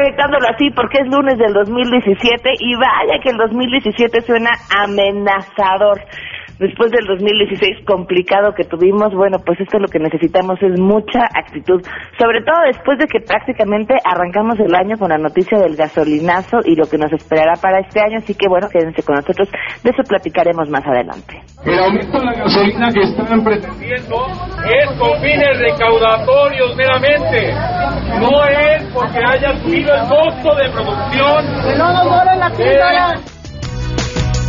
proyectándolo así porque es lunes del 2017 y vaya que el 2017 suena amenazador después del 2016 complicado que tuvimos, bueno, pues esto lo que necesitamos es mucha actitud, sobre todo después de que prácticamente arrancamos el año con la noticia del gasolinazo y lo que nos esperará para este año, así que bueno, quédense con nosotros, de eso platicaremos más adelante. El aumento de la gasolina que están pretendiendo es con fines recaudatorios meramente, no es porque haya subido el costo de producción. no nos la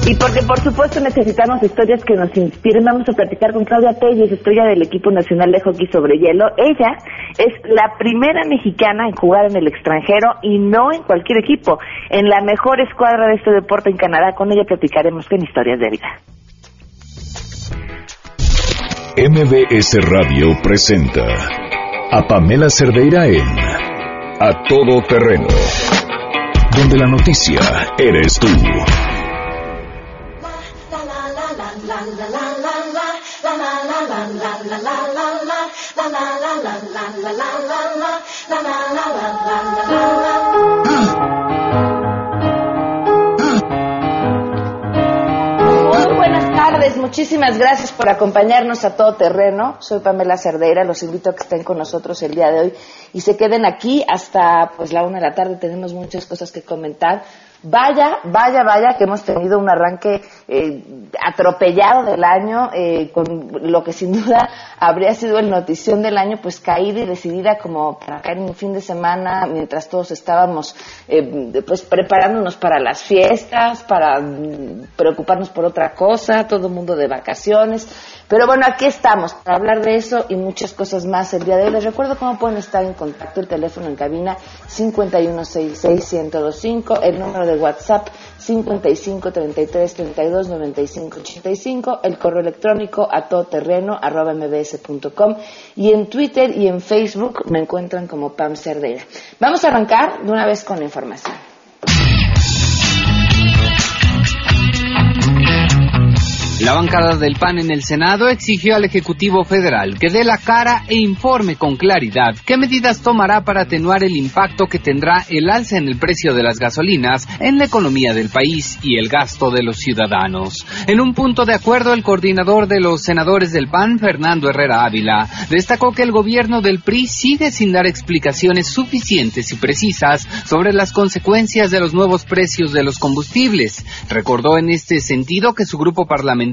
y porque por supuesto necesitamos historias que nos inspiren, vamos a platicar con Claudia Telles, estrella del equipo nacional de hockey sobre hielo. Ella es la primera mexicana en jugar en el extranjero y no en cualquier equipo, en la mejor escuadra de este deporte en Canadá. Con ella platicaremos con historias de vida. MBS Radio presenta a Pamela Cerdeira en A Todo Terreno, donde la noticia eres tú. Muy buenas tardes, muchísimas gracias por acompañarnos a todo terreno. Soy Pamela Cerdeira, los invito a que estén con nosotros el día de hoy y se queden aquí hasta pues la una de la tarde. Tenemos muchas cosas que comentar. Vaya, vaya, vaya, que hemos tenido un arranque eh, atropellado del año, eh, con lo que sin duda habría sido el notición del año, pues caída y decidida como para caer en un fin de semana, mientras todos estábamos eh, pues preparándonos para las fiestas, para mm, preocuparnos por otra cosa, todo el mundo de vacaciones. Pero bueno, aquí estamos para hablar de eso y muchas cosas más el día de hoy. Les recuerdo cómo pueden estar en contacto, el teléfono en cabina 5166125, el número de WhatsApp 5533329585, el correo electrónico a todoterreno arroba mbs.com y en Twitter y en Facebook me encuentran como Pam Cerdera. Vamos a arrancar de una vez con la información. La bancada del PAN en el Senado exigió al Ejecutivo Federal que dé la cara e informe con claridad qué medidas tomará para atenuar el impacto que tendrá el alza en el precio de las gasolinas en la economía del país y el gasto de los ciudadanos. En un punto de acuerdo, el coordinador de los senadores del PAN, Fernando Herrera Ávila, destacó que el gobierno del PRI sigue sin dar explicaciones suficientes y precisas sobre las consecuencias de los nuevos precios de los combustibles. Recordó en este sentido que su grupo parlamentario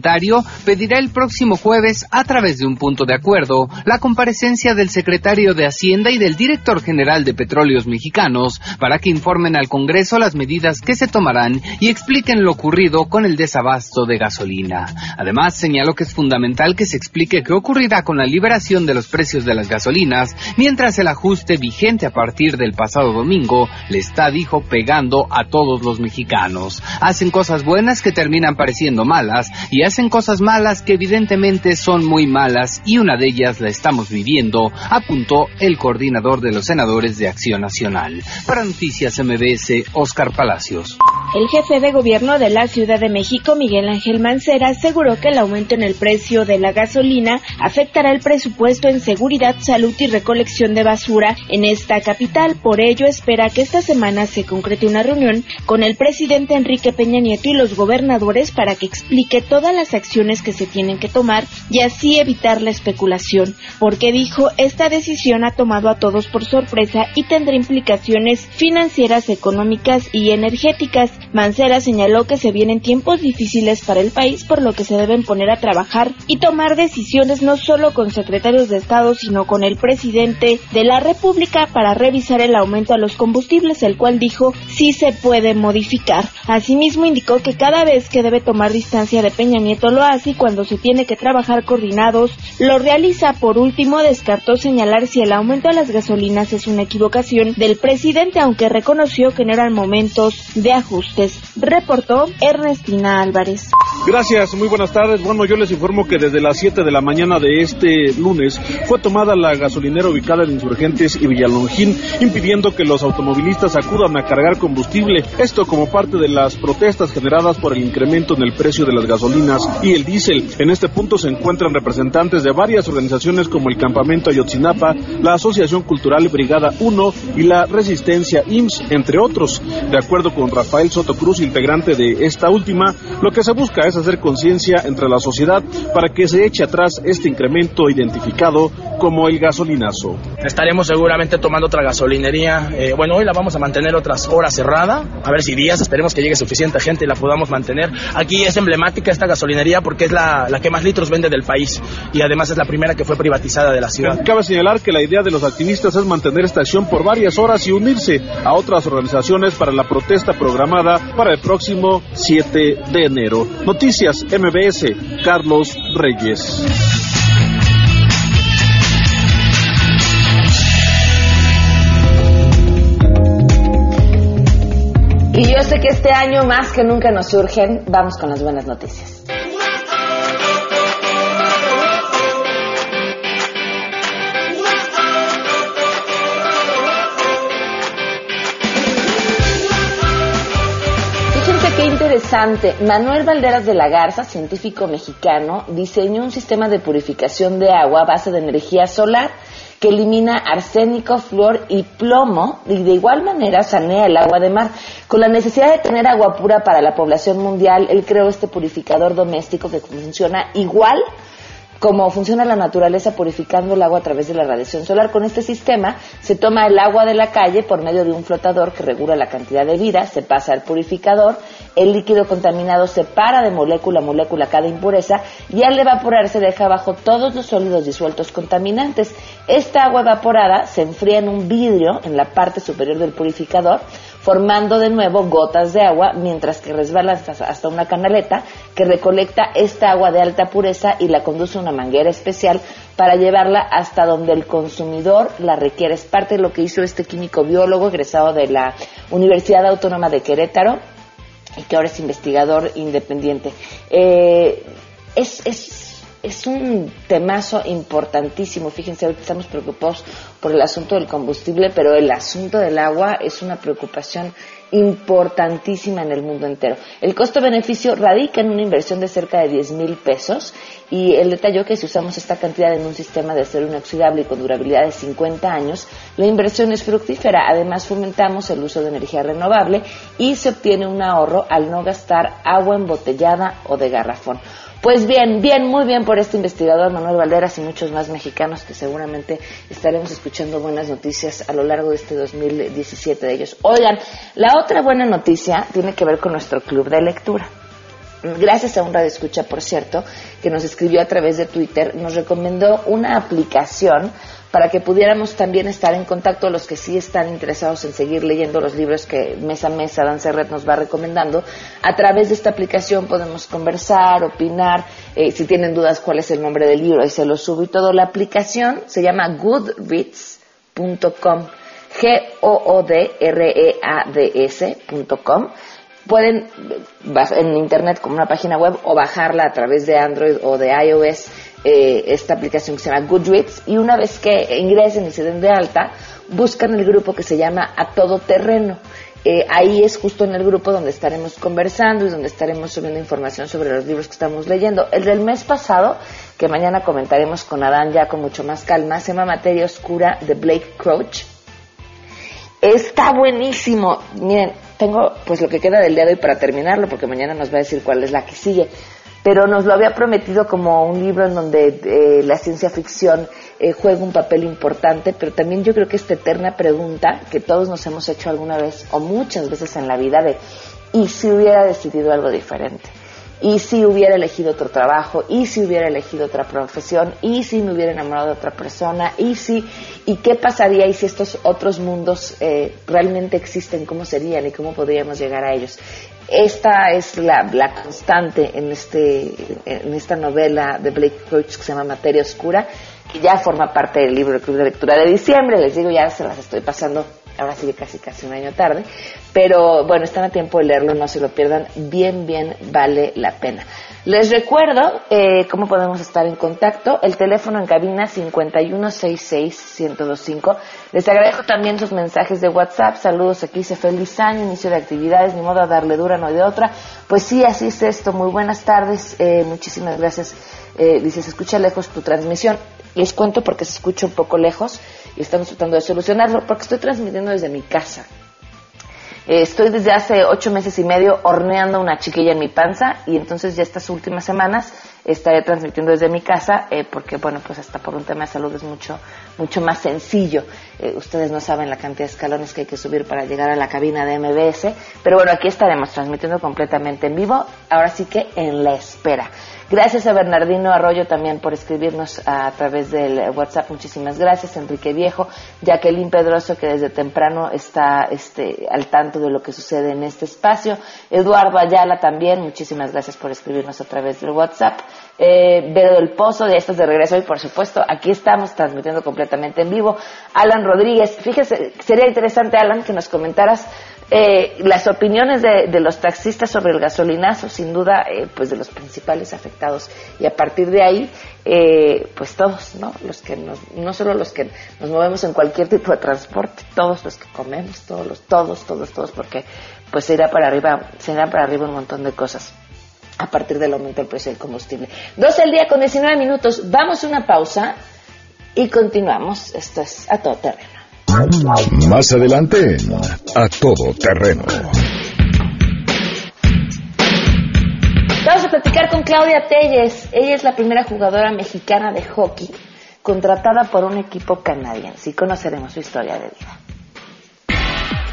pedirá el próximo jueves, a través de un punto de acuerdo, la comparecencia del secretario de Hacienda y del director general de Petróleos Mexicanos para que informen al Congreso las medidas que se tomarán y expliquen lo ocurrido con el desabasto de gasolina. Además, señaló que es fundamental que se explique qué ocurrirá con la liberación de los precios de las gasolinas, mientras el ajuste vigente a partir del pasado domingo le está, dijo, pegando a todos los mexicanos. Hacen cosas buenas que terminan pareciendo malas y hacen cosas malas que evidentemente son muy malas y una de ellas la estamos viviendo, apuntó el coordinador de los senadores de Acción Nacional. Para Noticias MBS, Oscar Palacios. El jefe de gobierno de la Ciudad de México, Miguel Ángel Mancera, aseguró que el aumento en el precio de la gasolina afectará el presupuesto en seguridad, salud y recolección de basura en esta capital. Por ello, espera que esta semana se concrete una reunión con el presidente Enrique Peña Nieto y los gobernadores para que explique toda la las acciones que se tienen que tomar y así evitar la especulación, porque dijo, esta decisión ha tomado a todos por sorpresa y tendrá implicaciones financieras, económicas y energéticas. Mancera señaló que se vienen tiempos difíciles para el país, por lo que se deben poner a trabajar y tomar decisiones no solo con secretarios de Estado, sino con el presidente de la República para revisar el aumento a los combustibles, el cual dijo sí se puede modificar. Asimismo indicó que cada vez que debe tomar distancia de Peña Nieto lo hace y cuando se tiene que trabajar coordinados lo realiza. Por último, descartó señalar si el aumento de las gasolinas es una equivocación del presidente, aunque reconoció que no eran momentos de ajustes. Reportó Ernestina Álvarez. Gracias, muy buenas tardes. Bueno, yo les informo que desde las 7 de la mañana de este lunes fue tomada la gasolinera ubicada en Insurgentes y Villalongín, impidiendo que los automovilistas acudan a cargar combustible. Esto como parte de las protestas generadas por el incremento en el precio de las gasolinas y el diésel. En este punto se encuentran representantes de varias organizaciones como el Campamento Ayotzinapa, la Asociación Cultural Brigada 1 y la Resistencia IMSS, entre otros. De acuerdo con Rafael Soto Cruz, integrante de esta última, lo que se busca es hacer conciencia entre la sociedad para que se eche atrás este incremento identificado como el gasolinazo. Estaremos seguramente tomando otra gasolinería. Eh, bueno, hoy la vamos a mantener otras horas cerrada, a ver si días, esperemos que llegue suficiente gente y la podamos mantener. Aquí es emblemática esta gasolinería porque es la, la que más litros vende del país y además es la primera que fue privatizada de la ciudad. Cabe señalar que la idea de los activistas es mantener esta acción por varias horas y unirse a otras organizaciones para la protesta programada para el próximo 7 de enero. Noticias MBS, Carlos Reyes. Y yo sé que este año más que nunca nos surgen, vamos con las buenas noticias. Interesante. Manuel Valderas de la Garza, científico mexicano, diseñó un sistema de purificación de agua a base de energía solar que elimina arsénico, flúor y plomo y de igual manera sanea el agua de mar. Con la necesidad de tener agua pura para la población mundial, él creó este purificador doméstico que funciona igual como funciona la naturaleza purificando el agua a través de la radiación solar. Con este sistema se toma el agua de la calle por medio de un flotador que regula la cantidad de vida, se pasa al purificador, el líquido contaminado se para de molécula a molécula cada impureza y al evaporarse deja abajo todos los sólidos disueltos contaminantes. Esta agua evaporada se enfría en un vidrio en la parte superior del purificador, formando de nuevo gotas de agua mientras que resbala hasta, una canaleta que recolecta esta agua de alta pureza y la conduce a una manguera especial para llevarla hasta donde el consumidor la requiere. Es parte de lo que hizo este químico biólogo egresado de la Universidad Autónoma de Querétaro y que ahora es investigador independiente. Eh, es, es, es un temazo importantísimo. Fíjense, ahorita estamos preocupados por el asunto del combustible, pero el asunto del agua es una preocupación importantísima en el mundo entero. El costo-beneficio radica en una inversión de cerca de 10 mil pesos y él detalló que si usamos esta cantidad en un sistema de acero inoxidable y con durabilidad de 50 años, la inversión es fructífera. Además, fomentamos el uso de energía renovable y se obtiene un ahorro al no gastar agua embotellada o de garrafón. Pues bien, bien, muy bien por este investigador Manuel Valderas y muchos más mexicanos que seguramente estaremos escuchando buenas noticias a lo largo de este 2017 de ellos. Oigan, la otra buena noticia tiene que ver con nuestro club de lectura. Gracias a un radio escucha, por cierto, que nos escribió a través de Twitter, nos recomendó una aplicación para que pudiéramos también estar en contacto los que sí están interesados en seguir leyendo los libros que mes a mes Serret nos va recomendando. A través de esta aplicación podemos conversar, opinar, eh, si tienen dudas cuál es el nombre del libro, ahí se lo subo y todo. La aplicación se llama goodreads.com, G-O-O-D-R-E-A-D-S.com pueden en internet como una página web o bajarla a través de Android o de iOS eh, esta aplicación que se llama Goodreads y una vez que ingresen y se den de alta buscan el grupo que se llama A Todo Terreno eh, ahí es justo en el grupo donde estaremos conversando y donde estaremos subiendo información sobre los libros que estamos leyendo. El del mes pasado, que mañana comentaremos con Adán ya con mucho más calma, se llama Materia Oscura de Blake Crouch. Está buenísimo. Miren, tengo pues lo que queda del día de hoy para terminarlo, porque mañana nos va a decir cuál es la que sigue. Pero nos lo había prometido como un libro en donde eh, la ciencia ficción eh, juega un papel importante, pero también yo creo que esta eterna pregunta que todos nos hemos hecho alguna vez o muchas veces en la vida de ¿y si hubiera decidido algo diferente? ¿Y si hubiera elegido otro trabajo? ¿Y si hubiera elegido otra profesión? ¿Y si me hubiera enamorado de otra persona? ¿Y si y qué pasaría y si estos otros mundos eh, realmente existen? ¿Cómo serían y cómo podríamos llegar a ellos? Esta es la, la constante en este en esta novela de Blake Crouch que se llama Materia Oscura que ya forma parte del libro del Club de Lectura de diciembre. Les digo, ya se las estoy pasando ahora sigue casi casi un año tarde, pero bueno, están a tiempo de leerlo, no se lo pierdan, bien, bien vale la pena. Les recuerdo eh, cómo podemos estar en contacto. El teléfono en cabina 5166-1025. Les agradezco también sus mensajes de WhatsApp. Saludos, aquí dice feliz año, inicio de actividades, ni modo a darle dura, no de otra. Pues sí, así es esto. Muy buenas tardes. Eh, muchísimas gracias. Eh, dice, se escucha lejos tu transmisión. Les cuento porque se escucha un poco lejos y estamos tratando de solucionarlo porque estoy transmitiendo desde mi casa. Eh, estoy desde hace ocho meses y medio horneando una chiquilla en mi panza y entonces ya estas últimas semanas estaré transmitiendo desde mi casa eh, porque, bueno, pues hasta por un tema de salud es mucho, mucho más sencillo. Eh, ustedes no saben la cantidad de escalones que hay que subir para llegar a la cabina de MBS, pero bueno, aquí estaremos transmitiendo completamente en vivo, ahora sí que en la espera. Gracias a Bernardino Arroyo también por escribirnos a través del WhatsApp. Muchísimas gracias, Enrique Viejo, Jacqueline Pedroso, que desde temprano está este, al tanto de lo que sucede en este espacio. Eduardo Ayala también, muchísimas gracias por escribirnos a través del WhatsApp. Eh, Vero del Pozo, de estos de regreso y por supuesto aquí estamos transmitiendo completamente en vivo. Alan Rodríguez, fíjese, sería interesante Alan que nos comentaras eh, las opiniones de, los taxistas sobre el gasolinazo, sin duda, eh, pues de los principales afectados. Y a partir de ahí, eh, pues todos, ¿no? Los que no solo los que nos movemos en cualquier tipo de transporte, todos los que comemos, todos los, todos, todos, todos, porque pues se irá para arriba, se irá para arriba un montón de cosas a partir del aumento del precio del combustible. 12 el día con 19 minutos. Vamos a una pausa y continuamos. Esto es a todo terreno. Más adelante, a todo terreno. Vamos a platicar con Claudia Telles. Ella es la primera jugadora mexicana de hockey contratada por un equipo canadiense y conoceremos su historia de vida.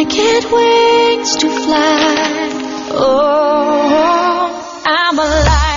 I get wings to fly. Oh, I'm alive.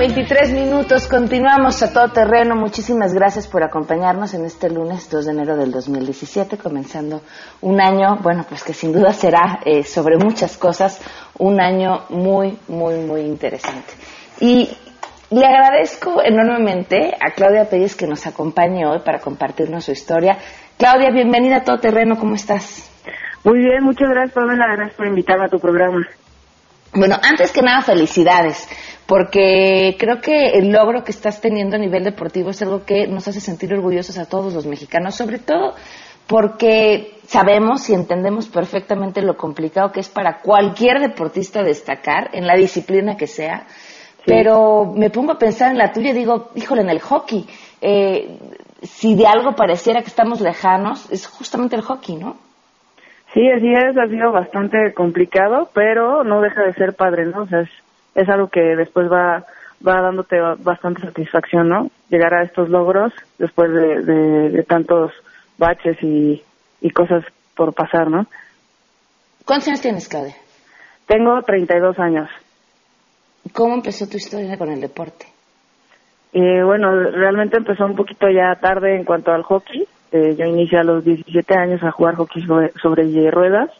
23 minutos, continuamos a todo terreno. Muchísimas gracias por acompañarnos en este lunes 2 de enero del 2017, comenzando un año, bueno, pues que sin duda será eh, sobre muchas cosas un año muy, muy, muy interesante. Y le agradezco enormemente a Claudia Pérez que nos acompañe hoy para compartirnos su historia. Claudia, bienvenida a todo terreno, ¿cómo estás? Muy bien, muchas gracias, Pamela, gracias por invitarme a tu programa. Bueno, antes que nada, felicidades, porque creo que el logro que estás teniendo a nivel deportivo es algo que nos hace sentir orgullosos a todos los mexicanos, sobre todo porque sabemos y entendemos perfectamente lo complicado que es para cualquier deportista destacar en la disciplina que sea. Pero me pongo a pensar en la tuya y digo, híjole, en el hockey, eh, si de algo pareciera que estamos lejanos, es justamente el hockey, ¿no? Sí, así es, ha sido bastante complicado, pero no deja de ser padre, ¿no? O sea, es, algo que después va va dándote bastante satisfacción, ¿no? Llegar a estos logros después de, de, tantos baches y, y cosas por pasar, ¿no? ¿Cuántos años tienes, Claudia? Tengo 32 años. ¿Cómo empezó tu historia con el deporte? Eh, bueno, realmente empezó un poquito ya tarde en cuanto al hockey. Eh, yo inicié a los 17 años a jugar hockey sobre, ruedas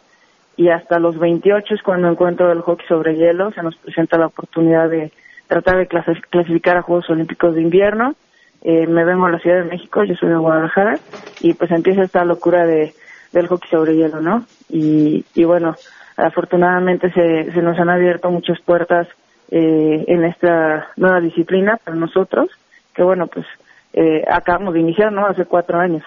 y hasta los 28 es cuando encuentro el hockey sobre hielo. Se nos presenta la oportunidad de tratar de clasificar a Juegos Olímpicos de Invierno. Eh, me vengo a la Ciudad de México, yo soy de Guadalajara, y pues empieza esta locura de, del hockey sobre hielo, ¿no? Y, y bueno, afortunadamente se, se nos han abierto muchas puertas eh, en esta nueva disciplina para nosotros, que bueno, pues eh, acabamos de iniciar, ¿no? Hace cuatro años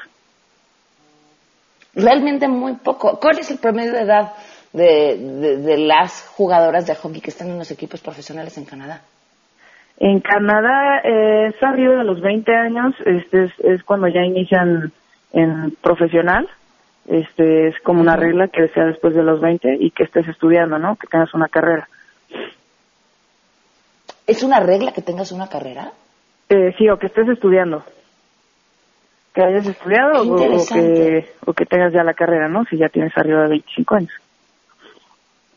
realmente muy poco. ¿Cuál es el promedio de edad de, las jugadoras de hockey que están en los equipos profesionales en Canadá? En Canadá eh, es arriba de los 20 años, este es, cuando ya inician en profesional, este es como una regla que sea después de los 20 y que estés estudiando, ¿no? Que tengas una carrera. ¿Es una regla que tengas una carrera? Eh, sí, o que estés estudiando. Que hayas estudiado o, que, o que tengas ya la carrera, ¿no? Si ya tienes arriba de 25 años.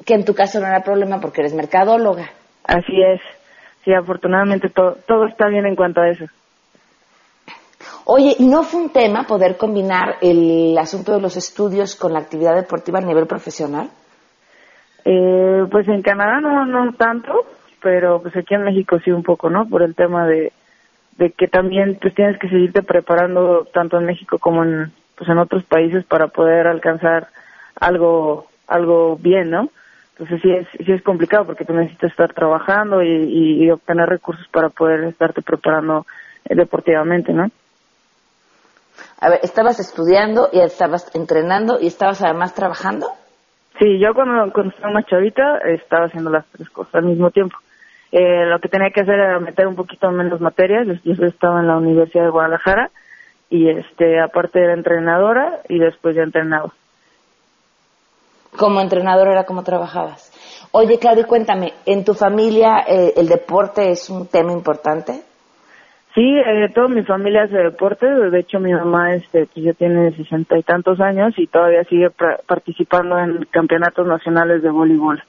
Que en tu caso no era problema porque eres mercadóloga. Así es. Sí, afortunadamente todo, todo está bien en cuanto a eso. Oye, ¿y no fue un tema poder combinar el asunto de los estudios con la actividad deportiva a nivel profesional? Eh, pues en Canadá no, no tanto, pero pues aquí en México sí un poco, ¿no? Por el tema de, de que también pues tienes que seguirte preparando tanto en México como en pues en otros países para poder alcanzar algo algo bien, ¿no? Entonces sí es sí es complicado porque tú necesitas estar trabajando y, y, obtener recursos para poder estarte preparando eh, deportivamente, ¿no? A ver, estabas estudiando y estabas entrenando y estabas además trabajando. Sí, yo cuando, cuando estaba más chavita estaba haciendo las tres cosas al mismo tiempo. Eh, lo que tenía que hacer era meter un poquito menos materias. Yo estaba en la Universidad de Guadalajara y este aparte era entrenadora y después ya entrenaba. Como entrenadora era como trabajabas. Oye, Claudia, cuéntame, ¿en tu familia eh, el deporte es un tema importante? Sí, eh, toda mi familia hace deporte. De hecho, mi mamá este, pues ya tiene sesenta y tantos años y todavía sigue participando en campeonatos nacionales de voleibol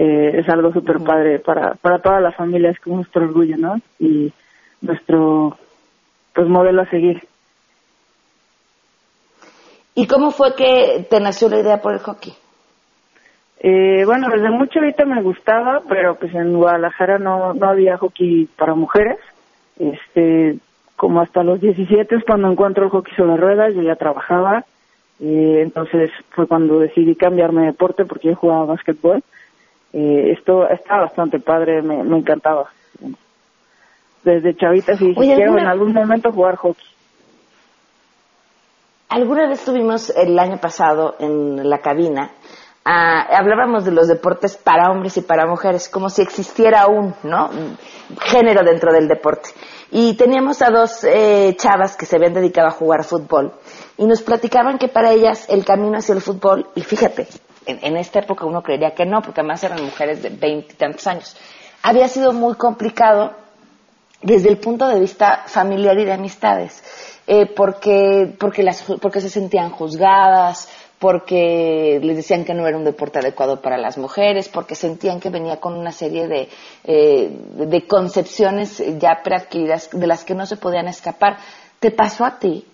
eh, es algo súper padre para, para toda la familia, es como nuestro orgullo, ¿no? Y nuestro pues modelo a seguir. ¿Y cómo fue que te nació la idea por el hockey? Eh, bueno, desde mucho ahorita me gustaba, pero pues en Guadalajara no, no había hockey para mujeres. Este, como hasta los 17 es cuando encuentro el hockey sobre ruedas, yo ya trabajaba. Eh, entonces fue cuando decidí cambiarme de deporte porque yo jugaba básquetbol eh, esto está bastante padre, me, encantaba. Desde chavita sí quiero en algún momento jugar hockey. Alguna vez estuvimos el año pasado en la cabina, ah, hablábamos de los deportes para hombres y para mujeres, como si existiera un ¿no? género dentro del deporte. Y teníamos a dos eh, chavas que se habían dedicado a jugar fútbol y nos platicaban que para ellas el camino hacia el fútbol, y fíjate, en, esta época uno creería que no, porque además eran mujeres de veintitantos años. Había sido muy complicado desde el punto de vista familiar y de amistades, eh, porque, porque, las, porque se sentían juzgadas, porque les decían que no era un deporte adecuado para las mujeres, porque sentían que venía con una serie de, eh, de concepciones ya preadquiridas de las que no se podían escapar. ¿Te pasó a ti?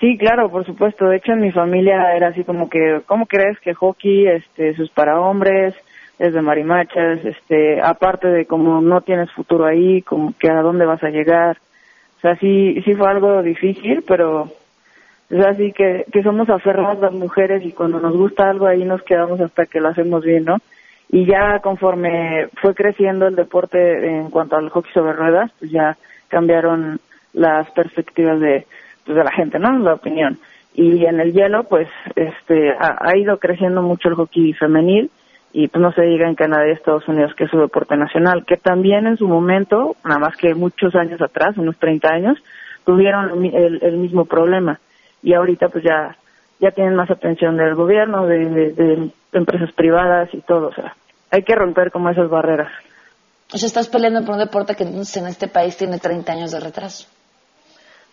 Sí, claro, por supuesto. De hecho, en mi familia era así como que, ¿cómo crees que hockey, este, eso es para hombres, es de marimachas, este, aparte de como no tienes futuro ahí, como que a dónde vas a llegar. O sea, sí, sí fue algo difícil, pero es así que, que somos aferradas las mujeres y cuando nos gusta algo ahí nos quedamos hasta que lo hacemos bien, ¿no? Y ya conforme fue creciendo el deporte en cuanto al hockey sobre ruedas, pues ya cambiaron las perspectivas de, de la gente, ¿no? La opinión. Y en el hielo, pues, este, ha, ido creciendo mucho el hockey femenil y pues no se diga en Canadá y Estados Unidos que es su deporte nacional, que también en su momento, nada más que muchos años atrás, unos 30 años, tuvieron el, mismo problema y ahorita pues ya ya tienen más atención del gobierno, de, de, empresas privadas y todo, o sea, hay que romper como esas barreras. O sea, estás peleando por un deporte que en este país tiene 30 años de retraso.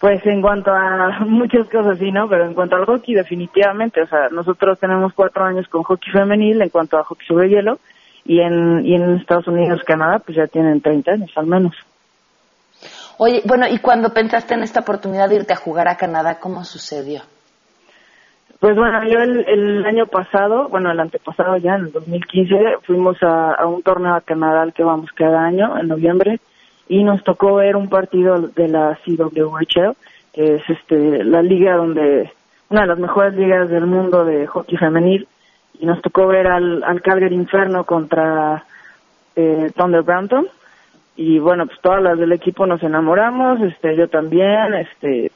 Pues en cuanto a muchas cosas sí, ¿no? Pero en cuanto al hockey definitivamente, o sea, nosotros tenemos cuatro años con hockey femenil en cuanto a hockey sobre hielo y en, y en Estados Unidos, Canadá, pues ya tienen 30 años al menos. Oye, bueno, ¿y cuando pensaste en esta oportunidad de irte a jugar a Canadá, cómo sucedió? Pues bueno, yo el, año pasado, bueno, el antepasado ya, en el 2015, fuimos a, a un torneo a Canadá al que vamos cada año, en noviembre, y nos tocó ver un partido de la CWHL, que es este la liga donde una de las mejores ligas del mundo de hockey femenil y nos tocó ver al, al Calgary Inferno contra eh, Thunder Brampton y bueno pues todas las del equipo nos enamoramos este yo también este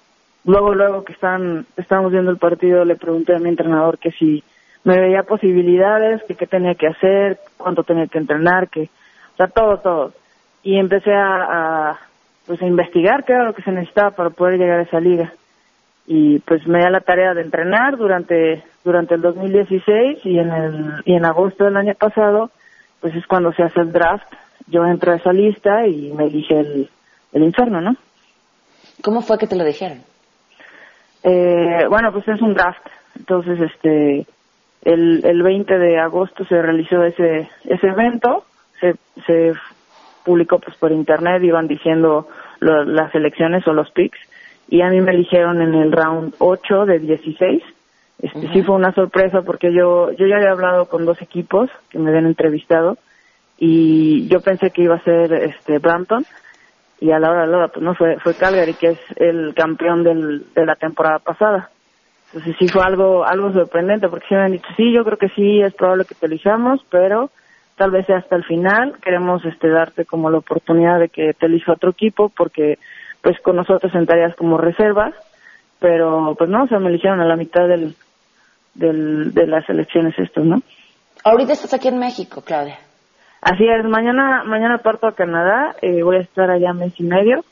luego luego que están estábamos viendo el partido le pregunté a mi entrenador que si me veía posibilidades que qué tenía que hacer cuánto tenía que entrenar que o sea todo todo y empecé a, pues a investigar qué era lo que se necesitaba para poder llegar a esa liga. Y pues me da la tarea de entrenar durante durante el 2016 y en el y en agosto del año pasado pues es cuando se hace el draft. Yo entro a esa lista y me elige el, el infierno no cómo fue que te lo dijeron eh, bueno pues es un draft. Entonces este el, el 20 de agosto se realizó ese ese evento. Se se publicó pues por internet iban diciendo las elecciones o los picks y a mí me eligieron en el round 8 de 16. Este, Sí fue una sorpresa porque yo, yo ya había hablado con dos equipos que me habían entrevistado y yo pensé que iba a ser este Brampton y a la hora de la hora pues no fue fue Calgary que es el campeón del, de la temporada pasada entonces sí fue algo algo sorprendente porque sí me han dicho sí yo creo que sí es probable que te elijamos pero tal vez sea hasta el final queremos este darte como la oportunidad de que te elija otro equipo porque pues con nosotros entrarías como reserva, pero pues no, o sea, me eligieron a la mitad del, del, de las elecciones estos, ¿no? Ahorita estás aquí en México, Claudia. Así es, mañana, mañana parto a Canadá, eh, voy a estar allá mes y medio,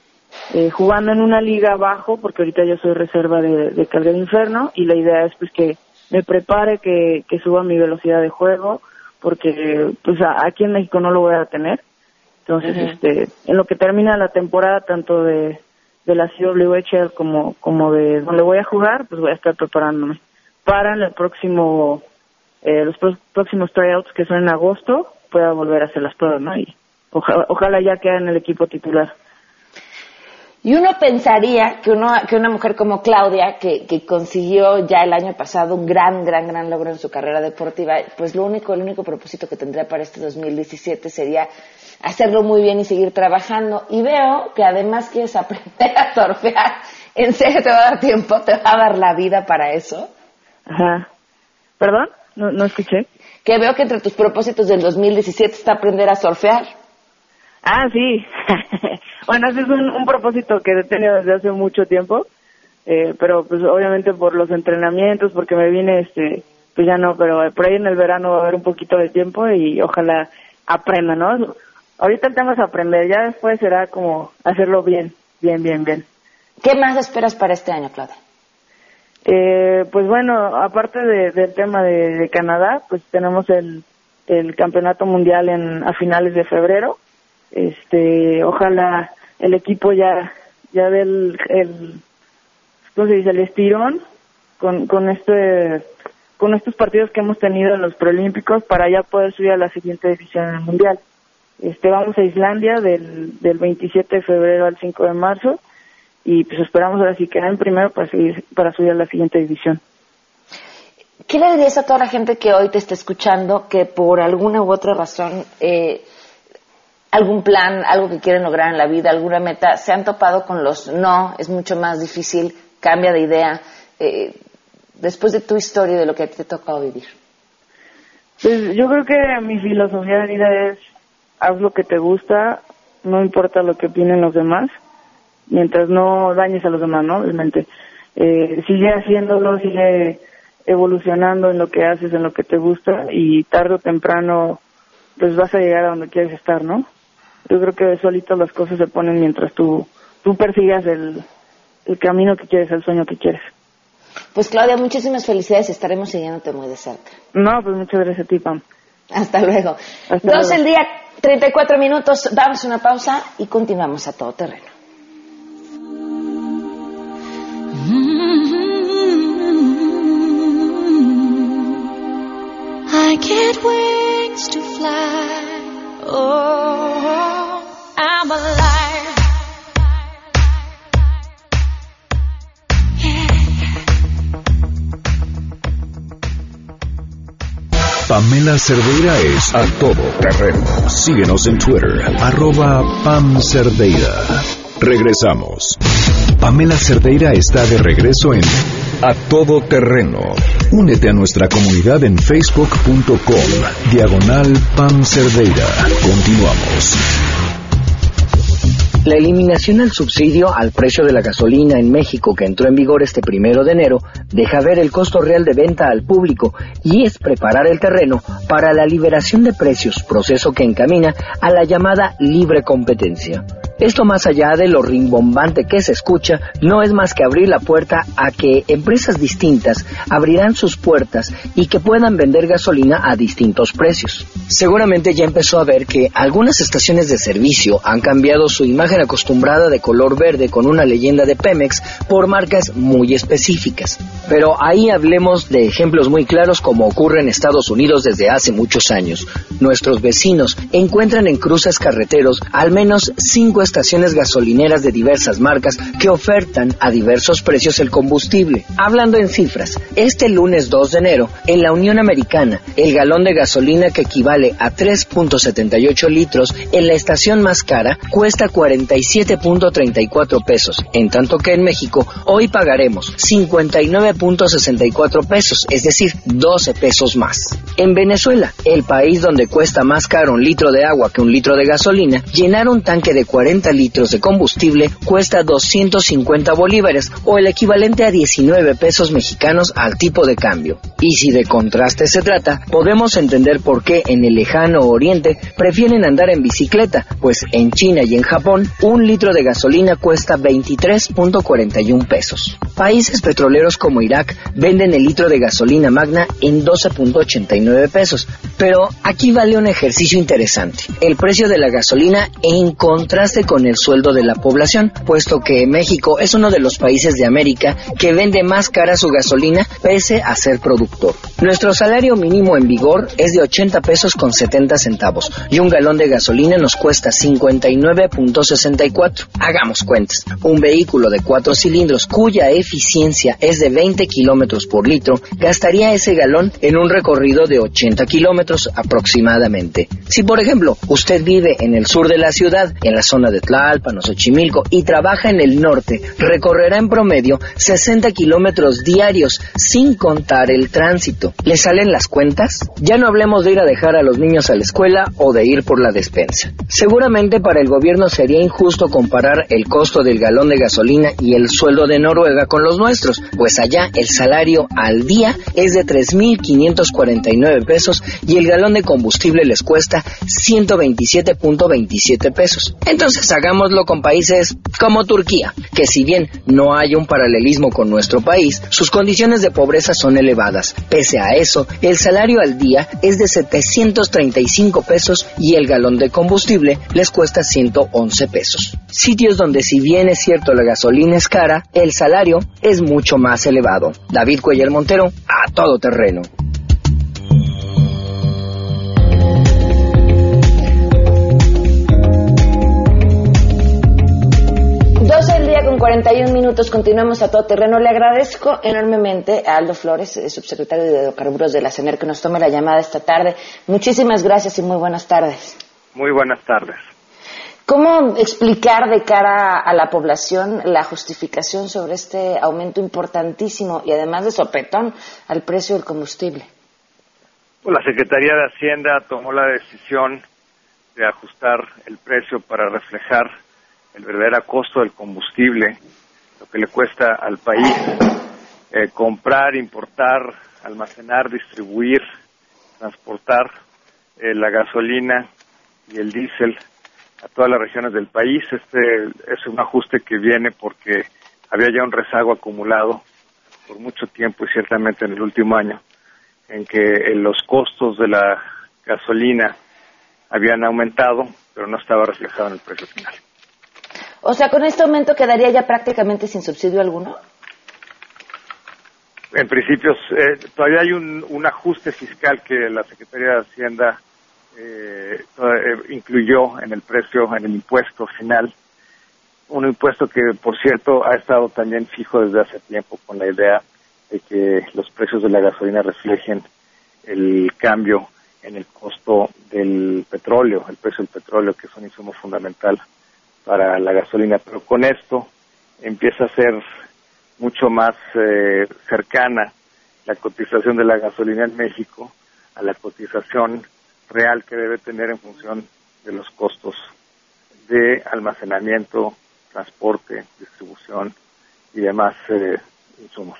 eh, jugando en una liga abajo, porque ahorita yo soy reserva de, de Calgary Inferno, y la idea es pues que me prepare, que, que suba mi velocidad de juego, porque pues aquí en México no lo voy a tener, entonces, este, en lo que termina la temporada, tanto de, de la CWHL como, como de donde voy a jugar, pues voy a estar preparándome para el próximo, eh, los próximos tryouts que son en agosto, pueda volver a hacer las pruebas, ¿no? Y ojalá, ojalá ya quede en el equipo titular. Y uno pensaría que, uno, que una mujer como Claudia, que, que, consiguió ya el año pasado un gran, gran, gran logro en su carrera deportiva, pues lo único, el único propósito que tendría para este 2017 sería hacerlo muy bien y seguir trabajando. Y veo que además quieres aprender a surfear. ¿En serio te va a dar tiempo? ¿Te va a dar la vida para eso? Ajá. ¿Perdón? No, no escuché. Que veo que entre tus propósitos del 2017 está aprender a surfear. Ah, sí. bueno, ese es un, propósito que he tenido desde hace mucho tiempo. Eh, pero pues obviamente por los entrenamientos, porque me vine, este, pues ya no, pero por ahí en el verano va a haber un poquito de tiempo y ojalá aprenda, ¿no? Ahorita el tema es aprender, ya después será como hacerlo bien, bien, bien, bien. ¿Qué más esperas para este año, Claudia? Eh, pues bueno, aparte del tema de, Canadá, pues tenemos el, el campeonato mundial en, a finales de febrero. Este, ojalá el equipo ya, ya el, el, ¿cómo se dice? El estirón con, con este, con estos partidos que hemos tenido en los preolímpicos para ya poder subir a la siguiente división en el mundial. Este, vamos a Islandia del, del 27 de febrero al 5 de marzo y pues esperamos ahora sí quedar en primero para, seguir, para subir a la siguiente división. ¿Qué le dirías a toda la gente que hoy te está escuchando que por alguna u otra razón, eh, algún plan, algo que quieren lograr en la vida, alguna meta, se han topado con los no, es mucho más difícil, cambia de idea, eh, después de tu historia y de lo que a ti te ha tocado vivir? Pues yo creo que mi filosofía de vida es haz lo que te gusta, no importa lo que opinen los demás, mientras no dañes a los demás, ¿no? Realmente. Eh, sigue haciéndolo, sigue evolucionando en lo que haces, en lo que te gusta y tarde o temprano pues vas a llegar a donde quieres estar, ¿no? Yo creo que solito las cosas se ponen mientras tú, tú persigas el, el camino que quieres, el sueño que quieres. Pues Claudia, muchísimas felicidades, estaremos siguiéndote muy de cerca. No, pues muchas gracias a ti, Pam. Hasta luego. Dos el día, 34 minutos, damos una pausa y continuamos a todo terreno. I get wings Pamela Cerdeira es a todo terreno. Síguenos en Twitter, arroba Pam Cerdeira. Regresamos. Pamela Cerdeira está de regreso en A Todo Terreno. Únete a nuestra comunidad en facebook.com, diagonal Pam Cerdeira. Continuamos. La eliminación del subsidio al precio de la gasolina en México que entró en vigor este primero de enero deja ver el costo real de venta al público y es preparar el terreno para la liberación de precios, proceso que encamina a la llamada libre competencia. Esto más allá de lo rimbombante que se escucha, no es más que abrir la puerta a que empresas distintas abrirán sus puertas y que puedan vender gasolina a distintos precios. Seguramente ya empezó a ver que algunas estaciones de servicio han cambiado su imagen acostumbrada de color verde con una leyenda de Pemex por marcas muy específicas. Pero ahí hablemos de ejemplos muy claros como ocurre en Estados Unidos desde hace muchos años. Nuestros vecinos encuentran en cruces carreteros al menos cinco estaciones gasolineras de diversas marcas que ofertan a diversos precios el combustible. Hablando en cifras, este lunes 2 de enero, en la Unión Americana, el galón de gasolina que equivale a 3.78 litros en la estación más cara cuesta 47.34 pesos, en tanto que en México hoy pagaremos 59.64 pesos, es decir, 12 pesos más. En Venezuela, el país donde cuesta más caro un litro de agua que un litro de gasolina, llenar un tanque de 40 litros de combustible cuesta 250 bolívares o el equivalente a 19 pesos mexicanos al tipo de cambio. Y si de contraste se trata, podemos entender por qué en el lejano oriente prefieren andar en bicicleta, pues en China y en Japón un litro de gasolina cuesta 23.41 pesos. Países petroleros como Irak venden el litro de gasolina magna en 12.89 pesos, pero aquí vale un ejercicio interesante. El precio de la gasolina en contraste con el sueldo de la población, puesto que México es uno de los países de América que vende más cara su gasolina pese a ser productor. Nuestro salario mínimo en vigor es de 80 pesos con 70 centavos y un galón de gasolina nos cuesta 59.64. Hagamos cuentas. Un vehículo de cuatro cilindros cuya eficiencia es de 20 kilómetros por litro gastaría ese galón en un recorrido de 80 kilómetros aproximadamente. Si por ejemplo usted vive en el sur de la ciudad, en la zona de Tlalpan o Xochimilco y trabaja en el norte, recorrerá en promedio 60 kilómetros diarios sin contar el tránsito. ¿Le salen las cuentas? Ya no hablemos de ir a dejar a los niños a la escuela o de ir por la despensa. Seguramente para el gobierno sería injusto comparar el costo del galón de gasolina y el sueldo de Noruega con los nuestros, pues allá el salario al día es de 3.549 pesos y el galón de combustible les cuesta 127.27 pesos. Entonces hagámoslo con países como Turquía, que si bien no hay un paralelismo con nuestro país, sus condiciones de pobreza son elevadas. Pese a eso, el salario al día es de 735 pesos y el galón de combustible les cuesta 111 pesos. Sitios donde si bien es cierto la gasolina es cara, el salario es mucho más elevado. David Cuellar Montero, a todo terreno. 41 minutos, continuamos a todo terreno. Le agradezco enormemente a Aldo Flores, eh, subsecretario de Hidrocarburos de la CENER, que nos tome la llamada esta tarde. Muchísimas gracias y muy buenas tardes. Muy buenas tardes. ¿Cómo explicar de cara a la población la justificación sobre este aumento importantísimo y además de sopetón al precio del combustible? Pues la Secretaría de Hacienda tomó la decisión de ajustar el precio para reflejar el verdadero costo del combustible, lo que le cuesta al país eh, comprar, importar, almacenar, distribuir, transportar eh, la gasolina y el diésel a todas las regiones del país. Este es un ajuste que viene porque había ya un rezago acumulado por mucho tiempo y ciertamente en el último año en que eh, los costos de la gasolina habían aumentado, pero no estaba reflejado en el precio final. O sea, con este aumento quedaría ya prácticamente sin subsidio alguno. En principio, eh, todavía hay un, ajuste fiscal que la Secretaría de Hacienda eh, eh, incluyó en el precio, en el impuesto final. Un impuesto que, por cierto, ha estado también fijo desde hace tiempo con la idea de que los precios de la gasolina reflejen el cambio en el costo del petróleo, el precio del petróleo, que es un insumo fundamental para la gasolina, pero con esto empieza a ser mucho más eh, cercana la cotización de la gasolina en México a la cotización real que debe tener en función de los costos de almacenamiento, transporte, distribución y demás eh, insumos.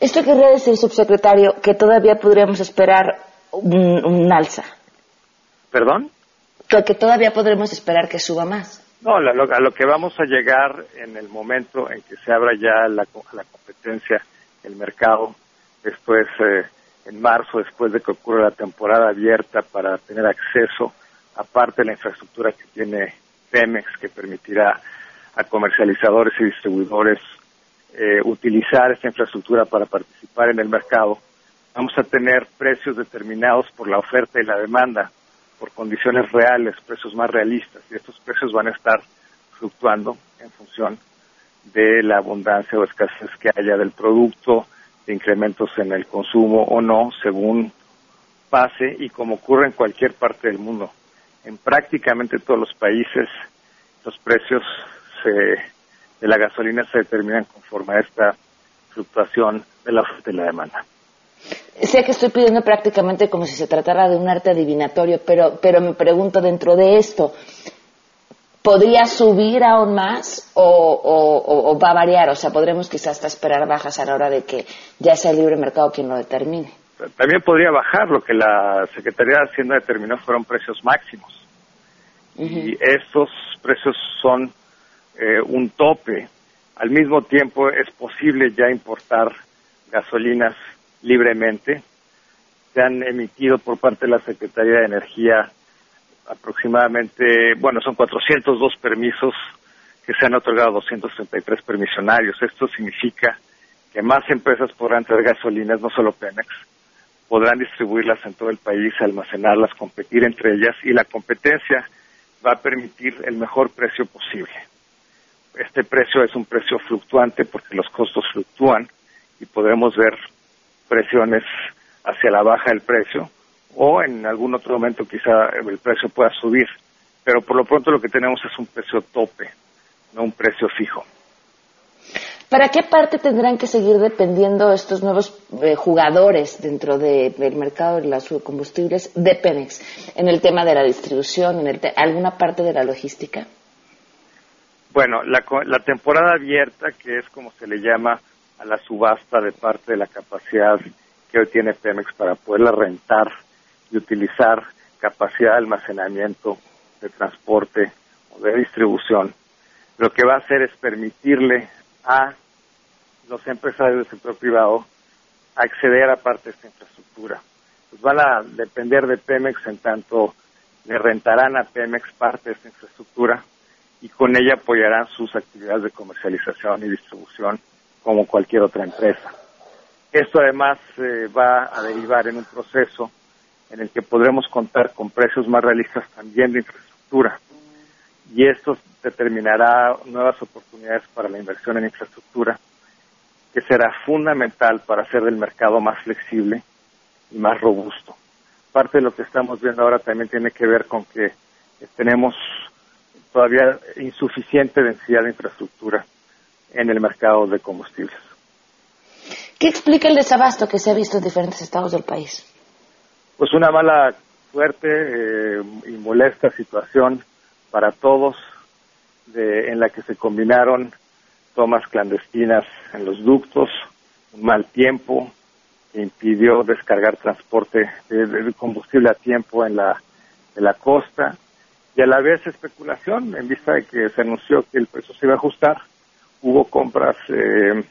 Esto querría decir, subsecretario, que todavía podríamos esperar un, alza. ¿Perdón? Que, todavía podremos esperar que suba más. No, a lo, que vamos a llegar en el momento en que se abra ya la, competencia, el mercado, es eh, en marzo, después de que ocurra la temporada abierta para tener acceso, aparte de la infraestructura que tiene Pemex, que permitirá a comercializadores y distribuidores eh, utilizar esta infraestructura para participar en el mercado, vamos a tener precios determinados por la oferta y la demanda, por condiciones reales, precios más realistas, y estos precios van a estar fluctuando en función de la abundancia o escasez que haya del producto, de incrementos en el consumo o no, según pase y como ocurre en cualquier parte del mundo. En prácticamente todos los países los precios de la gasolina se determinan conforme a esta fluctuación de la oferta la demanda. Sé que estoy pidiendo prácticamente como si se tratara de un arte adivinatorio, pero, pero me pregunto dentro de esto, ¿podría subir aún más o, va a variar? O sea, podremos quizás hasta esperar bajas a la hora de que ya sea el libre mercado quien lo determine. También podría bajar, lo que la Secretaría de Hacienda determinó fueron precios máximos. Y estos precios son eh, un tope. Al mismo tiempo es posible ya importar gasolinas libremente. Se han emitido por parte de la Secretaría de Energía aproximadamente, bueno, son 402 permisos que se han otorgado 233 permisionarios. Esto significa que más empresas podrán traer gasolinas, no solo Pemex, podrán distribuirlas en todo el país, almacenarlas, competir entre ellas y la competencia va a permitir el mejor precio posible. Este precio es un precio fluctuante porque los costos fluctúan y podemos ver presiones hacia la baja del precio o en algún otro momento quizá el precio pueda subir. Pero por lo pronto lo que tenemos es un precio tope, no un precio fijo. ¿Para qué parte tendrán que seguir dependiendo estos nuevos eh, jugadores dentro del mercado de los combustibles de Pemex? ¿En el tema de la distribución, en alguna parte de la logística? Bueno, la, la temporada abierta, que es como se le llama a la subasta de parte de la capacidad que hoy tiene Pemex para poderla rentar y utilizar capacidad de almacenamiento, de transporte o de distribución, lo que va a hacer es permitirle a los empresarios del sector privado acceder a parte de esta infraestructura. Pues van a depender de Pemex en tanto le rentarán a Pemex parte de esta infraestructura y con ella apoyarán sus actividades de comercialización y distribución como cualquier otra empresa. Esto además eh, va a derivar en un proceso en el que podremos contar con precios más realistas también de infraestructura y esto determinará nuevas oportunidades para la inversión en infraestructura que será fundamental para hacer del mercado más flexible y más robusto. Parte de lo que estamos viendo ahora también tiene que ver con que tenemos todavía insuficiente densidad de infraestructura en el mercado de combustibles. ¿Qué explica el desabasto que se ha visto en diferentes estados del país? Pues una mala, fuerte eh, y molesta situación para todos, en la que se combinaron tomas clandestinas en los ductos, un mal tiempo que impidió descargar transporte de, combustible a tiempo en la, en la costa y a la vez especulación en vista de que se anunció que el precio se iba a ajustar. Hubo compras eh,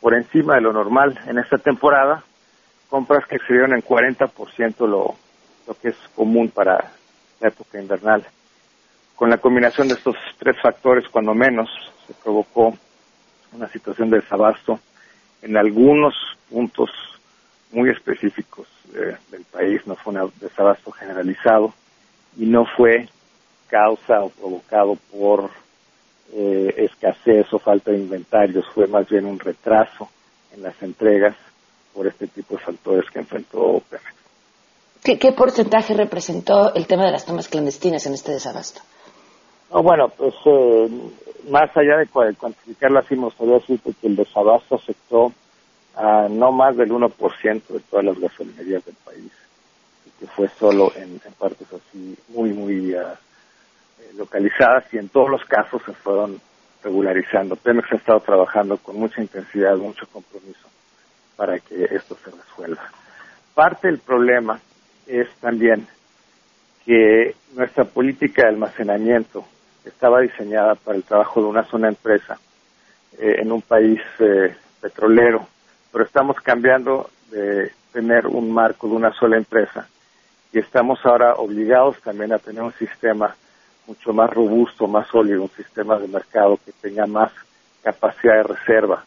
por encima de lo normal en esta temporada, compras que excedieron en 40% lo, lo que es común para la época invernal. Con la combinación de estos tres factores, cuando menos, se provocó una situación de desabasto en algunos puntos muy específicos eh, del país, no fue un desabasto generalizado y no fue causa o provocado por eh, escasez o falta de inventarios, fue más bien un retraso en las entregas por este tipo de factores que enfrentó Pemex. ¿Qué porcentaje representó el tema de las tomas clandestinas en este desabasto? No, bueno, pues eh, más allá de cuantificarlo así, me gustaría decir que el desabasto afectó a no más del 1% de todas las gasolinerías del país, y que fue solo en, partes así muy, muy uh, localizadas y en todos los casos se fueron regularizando. Pemex ha estado trabajando con mucha intensidad, mucho compromiso para que esto se resuelva. Parte del problema es también que nuestra política de almacenamiento estaba diseñada para el trabajo de una sola empresa eh, en un país eh, petrolero, pero estamos cambiando de tener un marco de una sola empresa y estamos ahora obligados también a tener un sistema mucho más robusto, más sólido, un sistema de mercado que tenga más capacidad de reserva.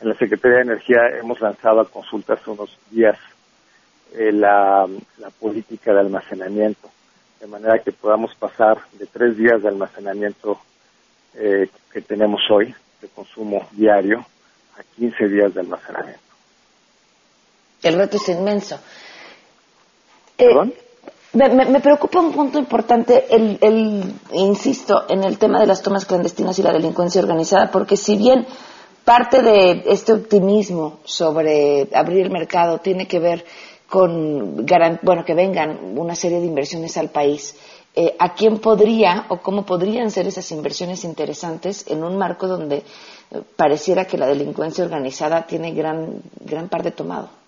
En la Secretaría de Energía hemos lanzado a consulta hace unos días eh, la, política de almacenamiento, de manera que podamos pasar de tres días de almacenamiento eh, que tenemos hoy, de consumo diario, a 15 días de almacenamiento. El reto es inmenso. ¿Perdón? Me, preocupa un punto importante, el, insisto, en el tema de las tomas clandestinas y la delincuencia organizada, porque si bien parte de este optimismo sobre abrir el mercado tiene que ver con, bueno, que vengan una serie de inversiones al país, eh, ¿a quién podría o cómo podrían ser esas inversiones interesantes en un marco donde eh, pareciera que la delincuencia organizada tiene gran, gran parte tomado?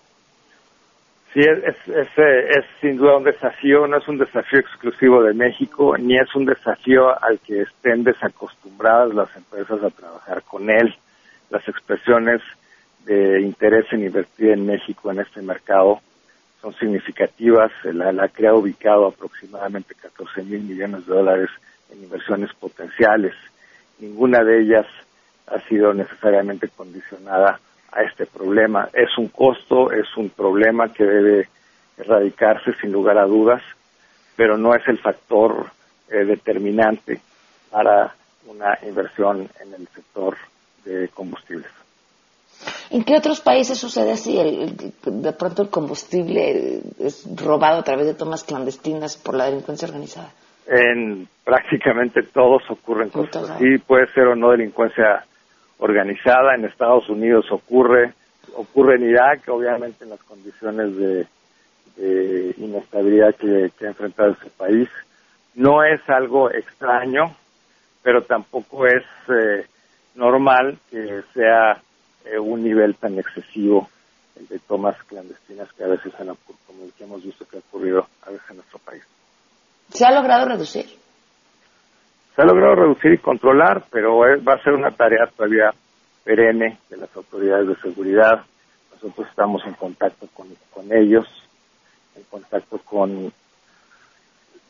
Sí, es, es, sin duda un desafío, no es un desafío exclusivo de México, ni es un desafío al que estén desacostumbradas las empresas a trabajar con él. Las expresiones de interés en invertir en México en este mercado son significativas. La, la ha ubicado aproximadamente 14 mil millones de dólares en inversiones potenciales. Ninguna de ellas ha sido necesariamente condicionada a este problema. Es un costo, es un problema que debe erradicarse sin lugar a dudas, pero no es el factor eh, determinante para una inversión en el sector de combustibles. ¿En qué otros países sucede así? de pronto el combustible es robado a través de tomas clandestinas por la delincuencia organizada. En prácticamente todos ocurren cosas así. Puede ser o no delincuencia organizada. En Estados Unidos ocurre, ocurre en Irak, obviamente en las condiciones de, inestabilidad que, ha enfrentado ese país. No es algo extraño, pero tampoco es eh, normal que sea eh, un nivel tan excesivo el de tomas clandestinas que a veces han como el que hemos visto que ha ocurrido a veces en nuestro país. ¿Se ha logrado reducir? Se ha logrado reducir y controlar, pero va a ser una tarea todavía perenne de las autoridades de seguridad. Nosotros estamos en contacto con, ellos, en contacto con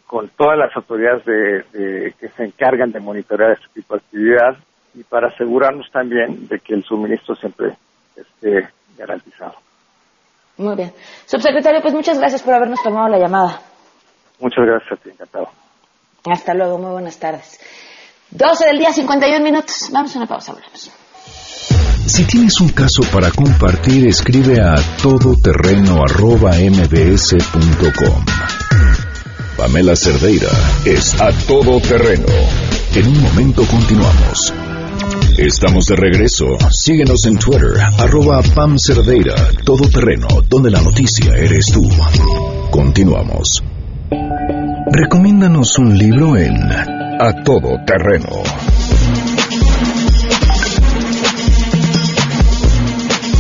con todas las autoridades de, que se encargan de monitorear este tipo de actividad y para asegurarnos también de que el suministro siempre esté garantizado. Muy bien. Subsecretario, pues muchas gracias por habernos tomado la llamada. Muchas gracias a ti, encantado. Hasta luego, muy buenas tardes. 12 del día, 51 minutos. Vamos a una pausa, hablamos. Si tienes un caso para compartir, escribe a todoterreno.mbs.com. Pamela Cerdeira es a todoterreno. En un momento continuamos. Estamos de regreso. Síguenos en Twitter, arroba Pam Cerdeira, todoterreno, donde la noticia eres tú. Continuamos. Recomiéndanos un libro en A Todo Terreno.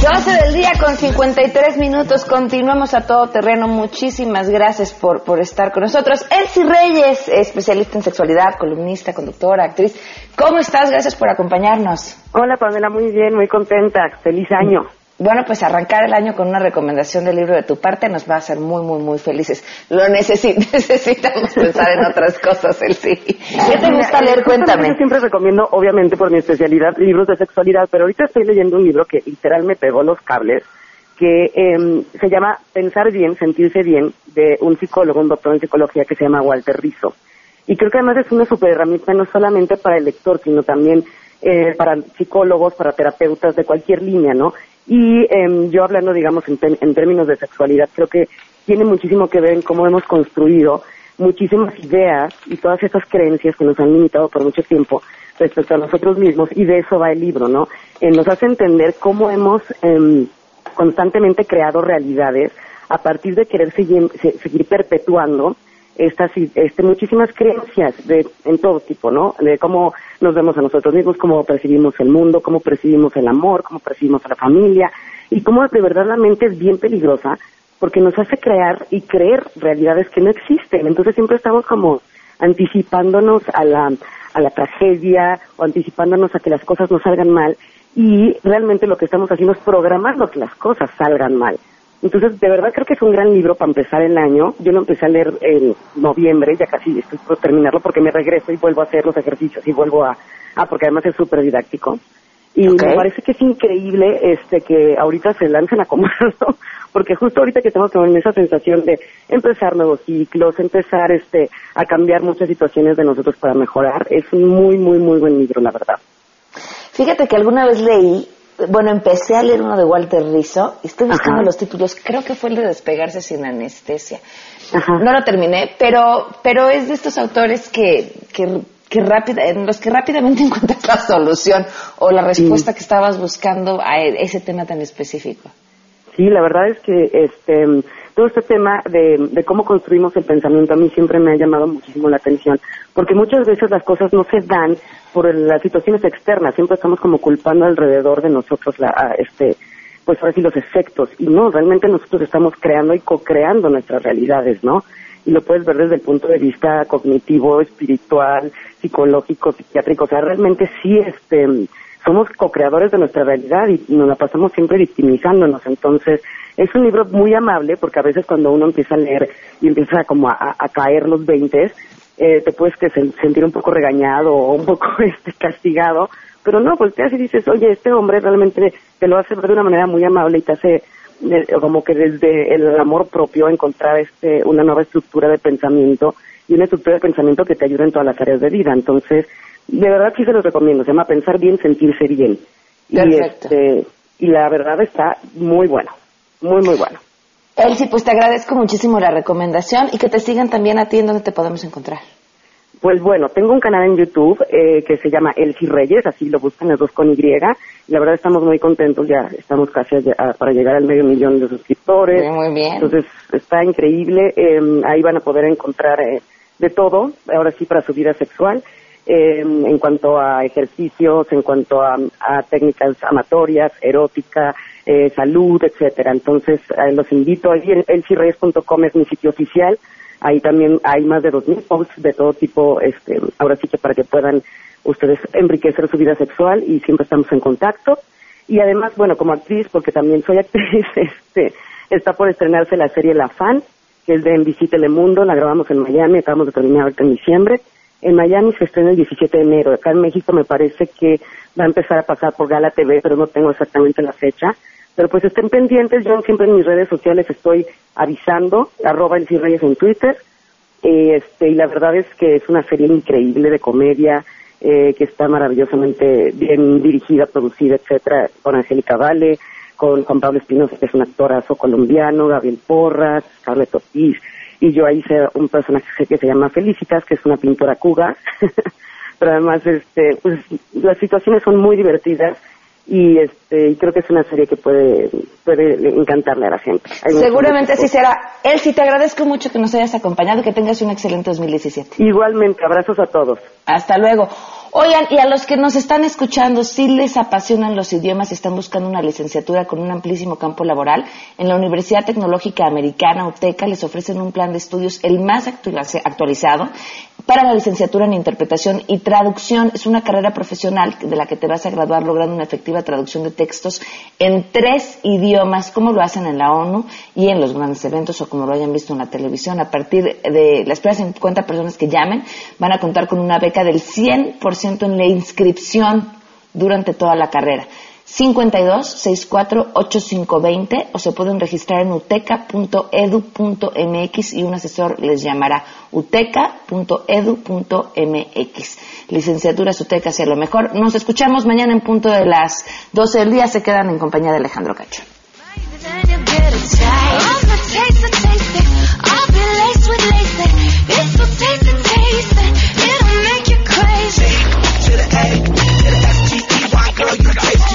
12 del día con 53 minutos. Continuamos a todo terreno. Muchísimas gracias por, por estar con nosotros. Elsie Reyes, especialista en sexualidad, columnista, conductora, actriz. ¿Cómo estás? Gracias por acompañarnos. Hola, Pamela. Muy bien, muy contenta. Feliz año. Bueno, pues arrancar el año con una recomendación del libro de tu parte nos va a hacer muy, muy, muy felices. Lo necesitamos pensar en otras cosas, el sí. ¿Qué te gusta leer? Cuéntame. Yo siempre recomiendo, obviamente por mi especialidad, libros de sexualidad, pero ahorita estoy leyendo un libro que literal me pegó los cables, que em, se llama Pensar bien, sentirse bien, de un psicólogo, un doctor en psicología que se llama Walter Rizzo. Y creo que además es una super herramienta no solamente para el lector, sino también eh, para psicólogos, para terapeutas de cualquier línea, ¿no? Y em, yo hablando, digamos, en, términos de sexualidad, creo que tiene muchísimo que ver en cómo hemos construido muchísimas ideas y todas esas creencias que nos han limitado por mucho tiempo respecto a nosotros mismos, y de eso va el libro, ¿no? Eh, nos hace entender cómo hemos em, constantemente creado realidades a partir de querer seguir, seguir perpetuando estas este, muchísimas creencias de en todo tipo, ¿no? De cómo nos vemos a nosotros mismos, cómo percibimos el mundo, cómo percibimos el amor, cómo percibimos a la familia y cómo de verdad la mente es bien peligrosa porque nos hace crear y creer realidades que no existen. Entonces siempre estamos como anticipándonos a la a la tragedia o anticipándonos a que las cosas no salgan mal y realmente lo que estamos haciendo es programando que las cosas salgan mal. Entonces, de verdad creo que es un gran libro para empezar el año. Yo lo empecé a leer en noviembre, ya casi estoy por terminarlo porque me regreso y vuelvo a hacer los ejercicios y vuelvo a... Ah, porque además es súper didáctico. Y me parece que es increíble este que ahorita se lancen a comerlo, porque justo ahorita que estamos con esa sensación de empezar nuevos ciclos, empezar este a cambiar muchas situaciones de nosotros para mejorar, es un muy, muy, muy buen libro, la verdad. Fíjate que alguna vez leí bueno, empecé a leer uno de Walter Rizzo y estoy buscando los títulos. Creo que fue el de Despegarse sin anestesia. No lo terminé, pero, pero es de estos autores que, que, que rápida, en los que rápidamente encuentras la solución o la respuesta que estabas buscando a ese tema tan específico. Sí, la verdad es que este todo este tema de, de, cómo construimos el pensamiento a mí siempre me ha llamado muchísimo la atención, porque muchas veces las cosas no se dan por las situaciones externas, siempre estamos como culpando alrededor de nosotros la, este, pues ahora sí los efectos, y no, realmente nosotros estamos creando y co-creando nuestras realidades, ¿no? Y lo puedes ver desde el punto de vista cognitivo, espiritual, psicológico, psiquiátrico, o sea, realmente sí, este, somos co-creadores de nuestra realidad y nos la pasamos siempre victimizándonos, entonces, es un libro muy amable porque a veces cuando uno empieza a leer y empieza como a, caer los veintes, eh, te puedes que sentir un poco regañado o un poco este, castigado, pero no, volteas y dices, oye, este hombre realmente te lo hace de una manera muy amable y te hace eh, como que desde el amor propio encontrar este una nueva estructura de pensamiento y una estructura de pensamiento que te ayude en todas las áreas de vida. Entonces, de verdad sí se los recomiendo, se llama Pensar bien, sentirse bien. Y, este, y la verdad está muy bueno. Muy, muy bueno. Elsie, pues te agradezco muchísimo la recomendación y que te sigan también a ti en donde te podemos encontrar. Pues bueno, tengo un canal en YouTube eh, que se llama Elsie Reyes, así lo buscan los dos con Y. La verdad estamos muy contentos, ya estamos casi para llegar al medio millón de suscriptores. Muy bien. Entonces está increíble, em, ahí van a poder encontrar eh, de todo, ahora sí para su vida sexual, em, en cuanto a ejercicios, en cuanto a, a técnicas amatorias, erótica, eh, salud, etcétera. Entonces, eh, los invito, ahí en es mi sitio oficial, ahí también hay más de 2.000 posts de todo tipo, este, ahora sí que para que puedan ustedes enriquecer su vida sexual y siempre estamos en contacto. Y además, bueno, como actriz, porque también soy actriz, este, está por estrenarse la serie La Fan, que es de En Visite Mundo, la grabamos en Miami, acabamos de terminar ahorita en diciembre. En Miami se estrena el 17 de enero. Acá en México me parece que va a empezar a pasar por Gala TV, pero no tengo exactamente la fecha. Pero pues estén pendientes, yo siempre en mis redes sociales estoy avisando, arroba el Reyes en Twitter, este, y la verdad es que es una serie increíble de comedia, eh, que está maravillosamente bien dirigida, producida, etcétera, con Angélica Vale, con Juan Pablo Espinosa, que es un actorazo colombiano, Gabriel Porras, Carlet Ortiz, y yo ahí hice un personaje que se llama Felicitas, que es una pintora cuga, pero además este, pues las situaciones son muy divertidas, y este creo que es una serie que puede puede encantarle a la gente. Seguramente así será. Elsie, te agradezco mucho que nos hayas acompañado y que tengas un excelente 2017. Igualmente, abrazos a todos. Hasta luego. Oigan, y a los que nos están escuchando, si les apasionan los idiomas y están buscando una licenciatura con un amplísimo campo laboral, en la Universidad Tecnológica Americana, UTECA, les ofrecen un plan de estudios el más actualizado para la licenciatura en interpretación y traducción. Es una carrera profesional de la que te vas a graduar logrando una efectiva traducción de textos en tres idiomas, como lo hacen en la ONU y en los grandes eventos o como lo hayan visto en la televisión. A partir de las primeras 50 personas que llamen, van a contar con una beca del 100% en la inscripción durante toda la carrera. 52 64 8520 o se pueden registrar en uteca.edu.mx y un asesor les llamará uteca.edu.mx. Licenciatura Uteca sea lo mejor. Nos escuchamos mañana en punto de las 12 del día. Se quedan en compañía de Alejandro Cacho.